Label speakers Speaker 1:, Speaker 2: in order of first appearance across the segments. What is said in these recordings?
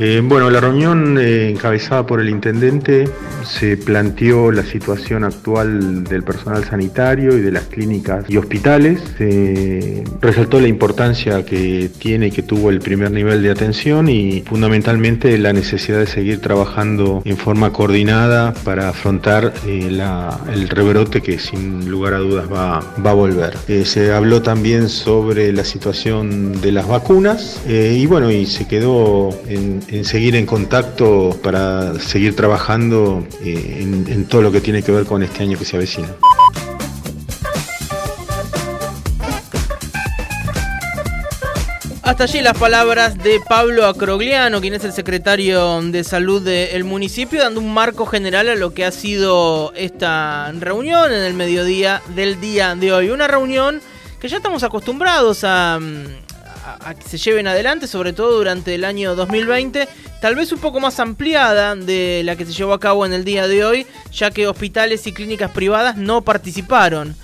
Speaker 1: Eh, bueno, la reunión eh, encabezada por el intendente se planteó la situación actual del personal sanitario y de las clínicas y hospitales. Resaltó la importancia que tiene y que tuvo el primer nivel de atención y fundamentalmente la necesidad de seguir trabajando en forma coordinada para afrontar eh, el rebrote que sin lugar a dudas va, a volver. se habló también sobre la situación de las vacunas y bueno, y se quedó en, en seguir en contacto para seguir trabajando eh, en, todo lo que tiene que ver con este año que se avecina.
Speaker 2: Hasta allí las palabras de Pablo Acrogliano, quien es el secretario de salud del municipio, dando un marco general a lo que ha sido esta reunión en el mediodía del día de hoy. Una reunión que ya estamos acostumbrados a, a, que se lleven adelante, sobre todo durante el año 2020, tal vez un poco más ampliada de la que se llevó a cabo en el día de hoy, ya que hospitales y clínicas privadas no participaron.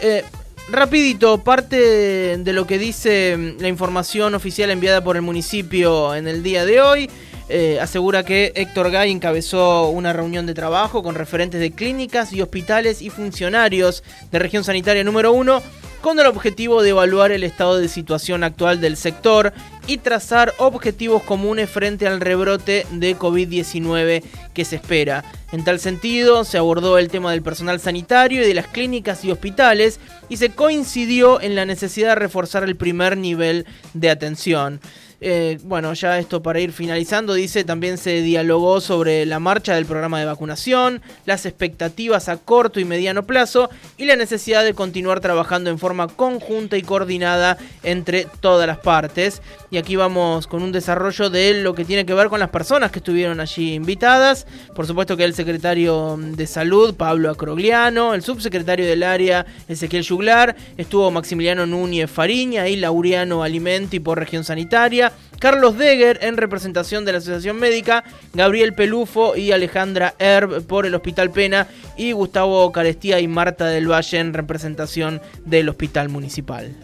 Speaker 2: Eh, rapidito, parte de lo que dice mm, la información oficial enviada por el municipio en el día de hoy. Eh, asegura que Héctor Gay encabezó una reunión de trabajo con referentes de clínicas y hospitales y funcionarios de región sanitaria número 1 con el objetivo de evaluar el estado de situación actual del sector y trazar objetivos comunes frente al rebrote de COVID-19 que se espera. En tal sentido, se abordó el tema del personal sanitario y de las clínicas y hospitales y se coincidió en la necesidad de reforzar el primer nivel de atención. Eh, bueno, ya esto para ir finalizando, dice, también se dialogó sobre la marcha del programa de vacunación, las expectativas a corto y mediano plazo y la necesidad de continuar trabajando en forma conjunta y coordinada entre todas las partes. Y aquí vamos con un desarrollo de lo que tiene que ver con las personas que estuvieron allí invitadas. Por supuesto que el secretario de Salud, Pablo Acrogliano, el subsecretario del área, Ezequiel Yuglar, estuvo Maximiliano Núñez Fariña y Lauriano Alimenti por región sanitaria. Carlos Deger en representación de la Asociación Médica, Gabriel Pelufo y Alejandra Herb por el Hospital Pena y Gustavo Carestía y Marta del Valle en representación del Hospital Municipal.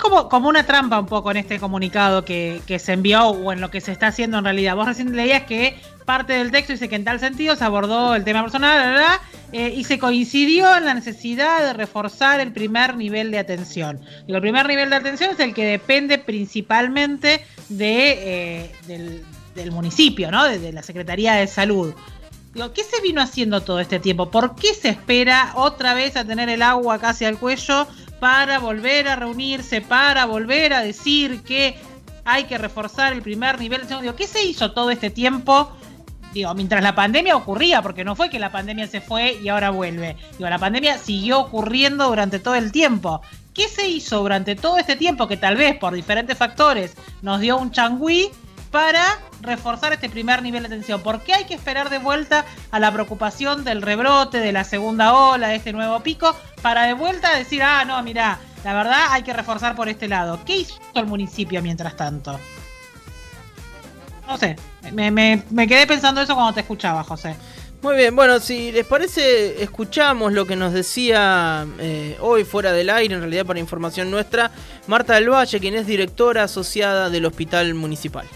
Speaker 3: Como, como una trampa un poco en este comunicado que, se envió o en lo que se está haciendo en realidad. Vos recién leías que parte del texto dice que en tal sentido se abordó el tema personal eh, y se coincidió en la necesidad de reforzar el primer nivel de atención. el primer nivel de atención es el que depende principalmente de, eh, del, municipio, ¿no? de la Secretaría de Salud. Digo, ¿qué se vino haciendo todo este tiempo? ¿Por qué se espera otra vez a tener el agua casi al cuello para volver a reunirse, para volver a decir que hay que reforzar el primer nivel? Digo, ¿qué se hizo todo este tiempo? Digo, mientras la pandemia ocurría, porque no fue que la pandemia se fue y ahora vuelve. Digo, la pandemia siguió ocurriendo durante todo el tiempo. ¿Qué se hizo durante todo este tiempo que tal vez por diferentes factores nos dio un changüí para reforzar este primer nivel de atención. ¿Por qué hay que esperar de vuelta a la preocupación del rebrote, de la segunda ola, de este nuevo pico, para de vuelta decir, ah, no, mira, la verdad hay que reforzar por este lado? ¿Qué hizo el municipio mientras tanto? No sé, me, quedé pensando eso cuando te escuchaba, José.
Speaker 2: Muy bien, bueno, si les parece, escuchamos lo que nos decía eh, hoy fuera del aire, en realidad para información nuestra, Marta del Valle, quien es directora asociada del Hospital Municipal.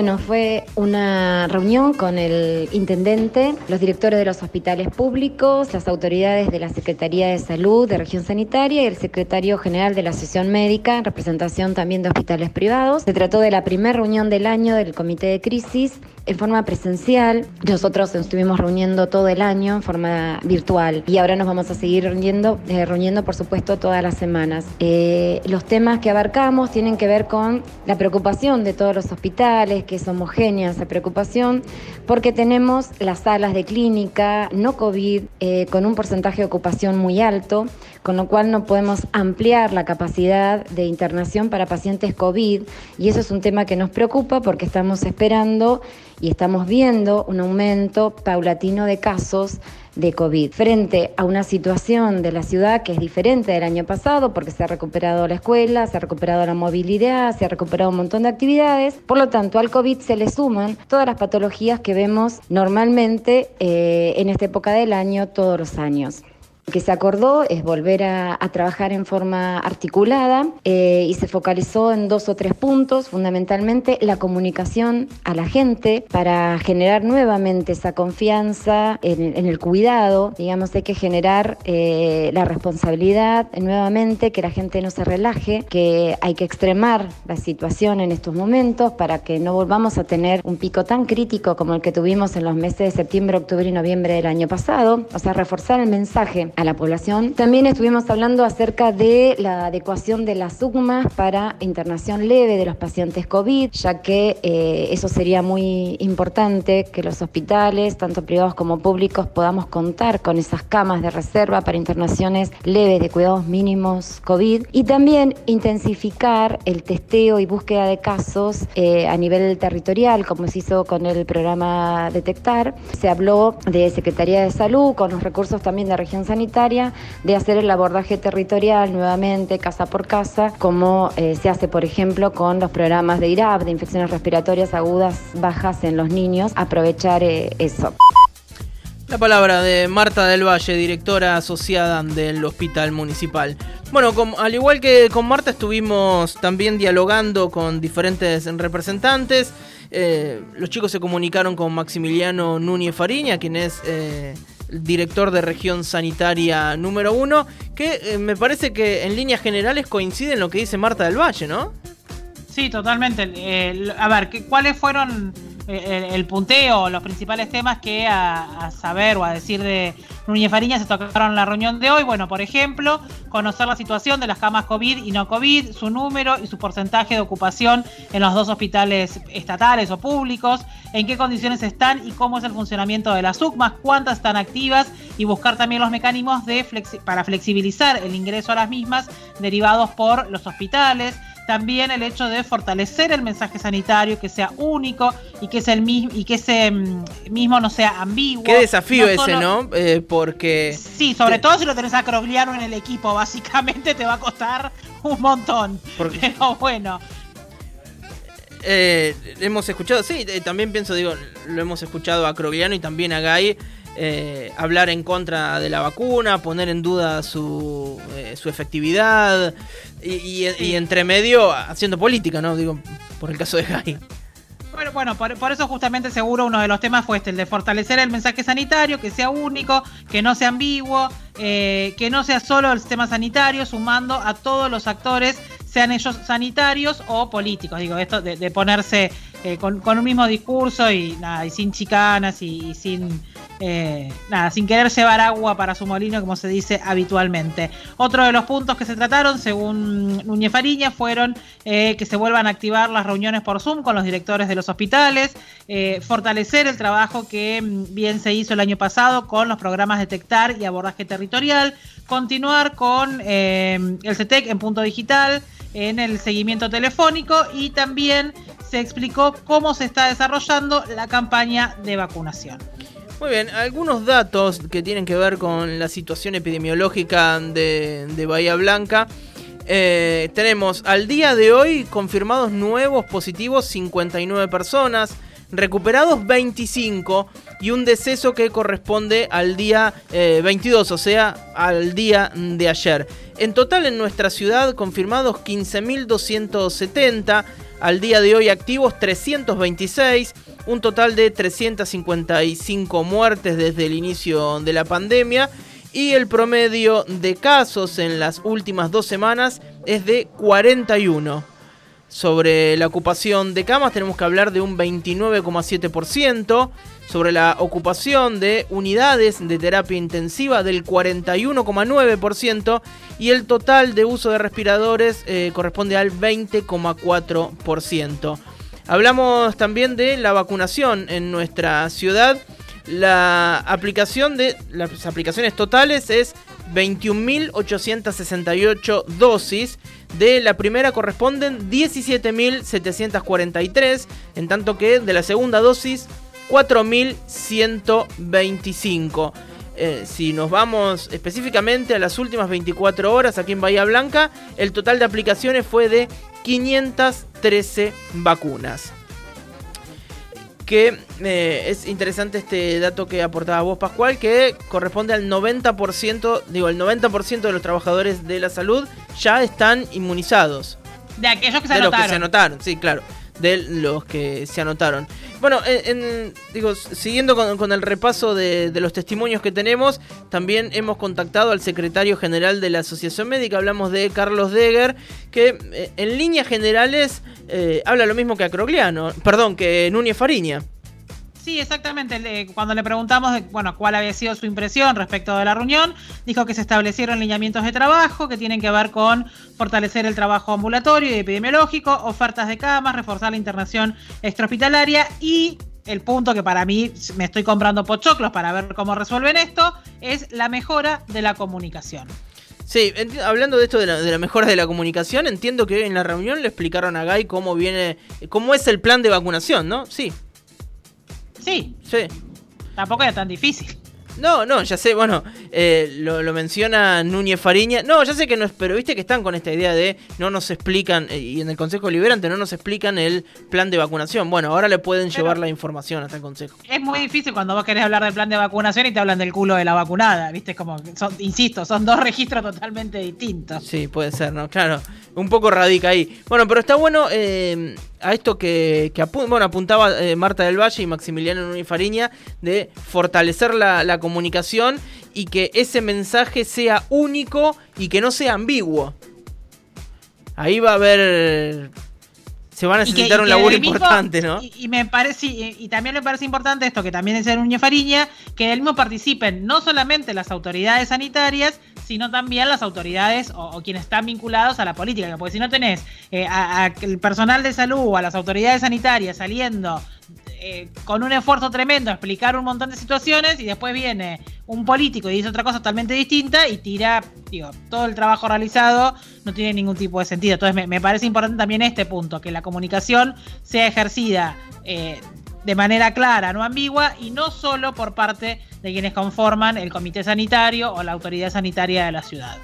Speaker 4: Bueno, fue una reunión con el intendente, los directores de los hospitales públicos, las autoridades de la Secretaría de Salud de Región Sanitaria y el secretario general de la Asociación Médica, en representación también de hospitales privados. Se trató de la primera reunión del año del Comité de Crisis en forma presencial. Nosotros estuvimos reuniendo todo el año en forma virtual y ahora nos vamos a seguir reuniendo, eh, reuniendo por supuesto, todas las semanas. Eh, los temas que abarcamos tienen que ver con la preocupación de todos los hospitales, que es homogénea esa preocupación, porque tenemos las salas de clínica no COVID eh, con un porcentaje de ocupación muy alto, con lo cual no podemos ampliar la capacidad de internación para pacientes COVID y eso es un tema que nos preocupa porque estamos esperando y estamos viendo un aumento paulatino de casos de COVID. Frente a una situación de la ciudad que es diferente del año pasado, porque se ha recuperado la escuela, se ha recuperado la movilidad, se ha recuperado un montón de actividades, por lo tanto al COVID se le suman todas las patologías que vemos normalmente eh, en esta época del año, todos los años. Que se acordó es volver a, trabajar en forma articulada eh, y se focalizó en dos o tres puntos, fundamentalmente la comunicación a la gente para generar nuevamente esa confianza en, el cuidado, digamos, hay que generar eh, la responsabilidad nuevamente, que la gente no se relaje, que hay que extremar la situación en estos momentos para que no volvamos a tener un pico tan crítico como el que tuvimos en los meses de septiembre, octubre y noviembre del año pasado, o sea, reforzar el mensaje a la población. También estuvimos hablando acerca de la adecuación de las UGMAS para internación leve de los pacientes COVID, ya que eh, eso sería muy importante que los hospitales, tanto privados como públicos, podamos contar con esas camas de reserva para internaciones leves de cuidados mínimos COVID y también intensificar el testeo y búsqueda de casos eh, a nivel territorial, como se hizo con el programa Detectar. Se habló de Secretaría de Salud, con los recursos también de región sanitaria, de hacer el abordaje territorial nuevamente, casa por casa, como eh, se hace, por ejemplo, con los programas de IRAP, de infecciones respiratorias agudas bajas en los niños, aprovechar eh, eso.
Speaker 2: La palabra de Marta del Valle, directora asociada del Hospital Municipal. Bueno, al igual que con Marta estuvimos también dialogando con diferentes representantes. Eh, los chicos se comunicaron con Maximiliano Núñez Fariña, quien es director de región sanitaria número uno, que eh, me parece que en líneas generales coincide en lo que dice Marta del Valle, ¿no?
Speaker 3: Sí, totalmente. a ver, ¿cuáles fueron el, punteo, los principales temas que a, saber o a decir de Núñez Fariña se tocaron en la reunión de hoy. Bueno, por ejemplo, conocer la situación de las camas COVID y no COVID, su número y su porcentaje de ocupación en los dos hospitales estatales o públicos, en qué condiciones están y cómo es el funcionamiento de las UCMAS, cuántas están activas y buscar también los mecanismos de para flexibilizar el ingreso a las mismas derivados por los hospitales también el hecho de fortalecer el mensaje sanitario, que sea único y que, es el y que ese mm, mismo no sea ambiguo.
Speaker 2: Qué desafío ese, ¿no? Eh, porque...
Speaker 3: Sí, sobre todo si lo tenés a Crogliano en el equipo, básicamente te va a costar un montón. Pero bueno.
Speaker 2: Eh, hemos escuchado, sí, eh, también pienso, digo, lo hemos escuchado a Crogliano y también a Gay eh, hablar en contra de la vacuna, poner en duda su, eh, su efectividad y, entre medio haciendo política, ¿no? Digo, por el caso de Jai.
Speaker 3: Bueno, bueno por, eso justamente seguro uno de los temas fue este, el de fortalecer el mensaje sanitario, que sea único, que no sea ambiguo, eh, que no sea solo el sistema sanitario, sumando a todos los actores, sean ellos sanitarios o políticos. Digo, esto de, ponerse con, un mismo discurso y, nada, y sin chicanas y sin eh, nada, sin querer llevar agua para su molino, como se dice habitualmente. Otro de los puntos que se trataron, según Núñez Fariña, fueron eh, que se vuelvan a activar las reuniones por Zoom con los directores de los hospitales, eh, fortalecer el trabajo que mm, bien se hizo el año pasado con los programas Detectar y Abordaje Territorial, continuar con el CETEC en punto digital, en el seguimiento telefónico y también se explicó cómo se está desarrollando la campaña de vacunación.
Speaker 2: Muy bien, algunos datos que tienen que ver con la situación epidemiológica de, Bahía Blanca. Eh, tenemos al día de hoy confirmados nuevos positivos 59 personas, recuperados 25 y un deceso que corresponde al día 22, eh, o sea, al día de ayer. En total en nuestra ciudad confirmados 15.270, al día de hoy activos 326 un total de 355 muertes desde el inicio de la pandemia y el promedio de casos en las últimas dos semanas es de 41. Sobre la ocupación de camas tenemos que hablar de un 29,7%, sobre la ocupación de unidades de terapia intensiva del 41,9% y el total de uso de respiradores eh, corresponde al 20,4%. Hablamos también de la vacunación en nuestra ciudad. La aplicación de las aplicaciones totales es 21.868 dosis. De la primera corresponden 17.743, en tanto que de la segunda dosis 4.125. Eh, si nos vamos específicamente a las últimas 24 horas aquí en Bahía Blanca, el total de aplicaciones fue de 513 vacunas. Que eh, es interesante este dato que aportaba vos, Pascual, que corresponde al 90%, digo, el 90% de los trabajadores de la salud ya están inmunizados.
Speaker 3: De aquellos que se
Speaker 2: de
Speaker 3: anotaron.
Speaker 2: los que se anotaron, sí, claro. De los que se anotaron. Bueno, en, digo, siguiendo con, el repaso de, de los testimonios que tenemos, también hemos contactado al secretario general de la Asociación Médica, hablamos de Carlos Deger, que eh, en líneas generales eh, habla lo mismo que Acrogliano, perdón, que Núñez Fariña.
Speaker 3: Sí, exactamente. Cuando le preguntamos bueno, cuál había sido su impresión respecto de la reunión, dijo que se establecieron lineamientos de trabajo que tienen que ver con fortalecer el trabajo ambulatorio y epidemiológico, ofertas de camas, reforzar la internación extrahospitalaria y el punto que para mí me estoy comprando pochoclos para ver cómo resuelven esto es la mejora de la comunicación.
Speaker 2: Sí, hablando de esto de la, de la mejora de la comunicación, entiendo que en la reunión le explicaron a Guy cómo viene, cómo es el plan de vacunación, ¿no? Sí,
Speaker 3: Sí,
Speaker 2: sí.
Speaker 3: tampoco era tan difícil.
Speaker 2: No, no, ya sé, bueno, eh, lo, lo menciona Núñez Fariña. No, ya sé que no es, pero viste que están con esta idea de no nos explican, eh, y en el Consejo Liberante no nos explican el plan de vacunación. Bueno, ahora le pueden
Speaker 3: Pero-
Speaker 2: llevar la información hasta el Consejo.
Speaker 3: Es muy difícil cuando vos querés hablar del plan de vacunación y te hablan del culo de la vacunada, ¿viste? Como, son, insisto, son dos registros totalmente distintos.
Speaker 2: Sí, puede ser, ¿no? Claro, un poco radica ahí. Bueno, pero está bueno eh, a esto que, que apu- bueno, apuntaba eh, Marta del Valle y Maximiliano Núñez Fariña de fortalecer la, la comunicación y que ese mensaje sea único y que no sea ambiguo. Ahí va a haber... Se va a
Speaker 3: que-
Speaker 2: necesitar un laburo
Speaker 3: mismo-
Speaker 2: importante, ¿no?
Speaker 3: Y, y me parece, y, y también me parece importante esto, que también dice Núñez Fariña, que del mismo participen no solamente las autoridades sanitarias, sino también las autoridades o, o quienes están vinculados a la política. Porque si no tenés eh, a- a el personal de salud o a las autoridades sanitarias saliendo eh, con un esfuerzo tremendo a explicar un montón de situaciones y después viene un político y dice otra cosa totalmente distinta y tira, todo el trabajo realizado no tiene ningún tipo de sentido. Entonces me, me parece importante también este punto, que la comunicación sea ejercida eh, de manera clara, no ambigua, y no solo por parte de quienes conforman el comité sanitario o la autoridad sanitaria de la ciudad.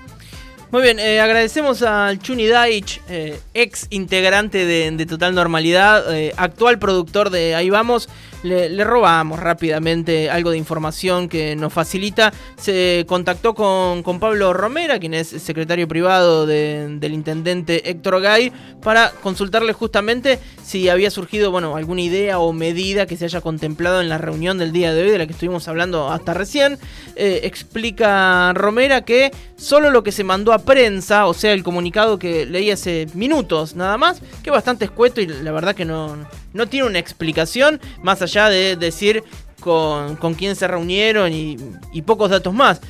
Speaker 2: Muy bien, eh, agradecemos al Chuni Daich, eh, ex integrante de, Total Normalidad, eh, actual productor de Ahí Vamos. Le, robamos rápidamente algo de información que nos facilita. Se contactó con, con Pablo Romera, quien es secretario privado de- del intendente Héctor Gay, para consultarle justamente si había surgido bueno, alguna idea o medida que se haya contemplado en la reunión del día de hoy, de la que estuvimos hablando hasta recién. Eh, explica Romera que solo lo que se mandó a prensa, o sea, el comunicado que leí hace minutos nada más, que bastante escueto y la verdad que no, no tiene una explicación más allá de decir con, con quién se reunieron y, y pocos datos más.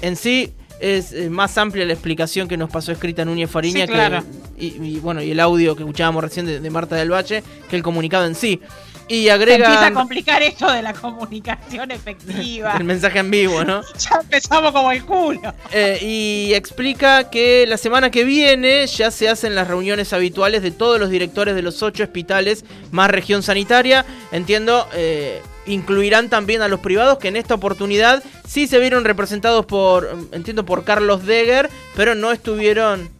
Speaker 2: En sí es eh, más amplia la explicación que nos pasó escrita Núñez Fariña
Speaker 3: Sí, claro.
Speaker 2: Y, y, bueno, y el audio que escuchábamos recién de, de Marta del Valle, que el comunicado en sí. Y
Speaker 3: Se empieza
Speaker 2: agrega
Speaker 3: a complicar esto de la comunicación efectiva.
Speaker 2: el mensaje en vivo, ¿no?
Speaker 3: ya empezamos como el culo.
Speaker 2: Eh, y explica que la semana que viene ya se hacen las reuniones habituales de todos los directores de los ocho hospitales más región sanitaria. Entiendo, eh, incluirán también a los privados que en esta oportunidad sí se vieron representados por, entiendo, por Carlos Deger, pero no estuvieron...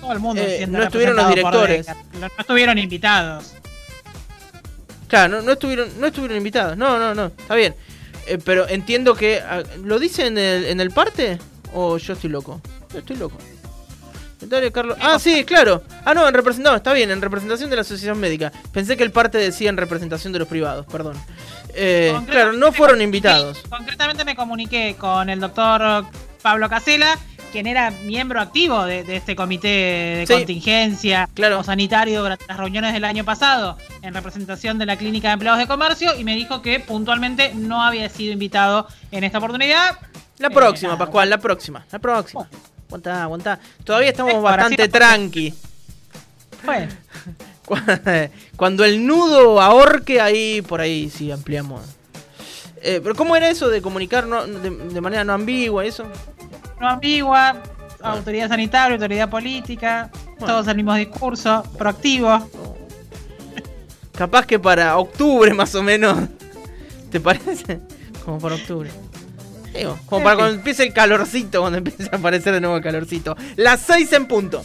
Speaker 3: Todo el mundo
Speaker 2: Eh, no estuvieron los
Speaker 3: por
Speaker 2: directores.
Speaker 3: No estuvieron invitados.
Speaker 2: Claro, no, no estuvieron, no estuvieron invitados. No, no, no, está bien. Eh, pero entiendo que... ah, ¿Lo dice en el, en el parte? ¿O yo estoy loco? Yo estoy loco. Dale, Carlos. Ah, sí, claro. Ah, no, en representación, está bien, en representación de la Asociación Médica. Pensé que el parte decía en representación de los privados, perdón. Eh, claro, no fueron invitados.
Speaker 3: Concretamente me comuniqué con el doctor Pablo Casela, quien era miembro activo de, de este comité de
Speaker 2: Sí.
Speaker 3: contingencia
Speaker 2: Claro.
Speaker 3: o sanitario durante las reuniones del año pasado en representación de la Clínica de Empleados de Comercio y me dijo que puntualmente no había sido invitado en esta oportunidad.
Speaker 2: La
Speaker 3: Eh,
Speaker 2: próxima,
Speaker 3: nada.
Speaker 2: Pascual, la próxima. La próxima. Aguantá, aguantá. Todavía estamos
Speaker 3: Eh,
Speaker 2: bastante
Speaker 3: sí,
Speaker 2: tranqui.
Speaker 3: Bueno,
Speaker 2: Cuando el nudo ahorque, ahí por ahí sí ampliamos. Eh, pero ¿cómo era eso de comunicar no- de, de manera no ambigua eso?
Speaker 3: No ambigua, autoridad sanitaria, autoridad política,
Speaker 2: Bueno.
Speaker 3: todos el mismo discurso, proactivo.
Speaker 2: Capaz que para octubre más o menos. ¿Te parece? Como para octubre. Digo, como para cuando empiece el calorcito, cuando empiece a aparecer de nuevo el calorcito. Las 6 en punto.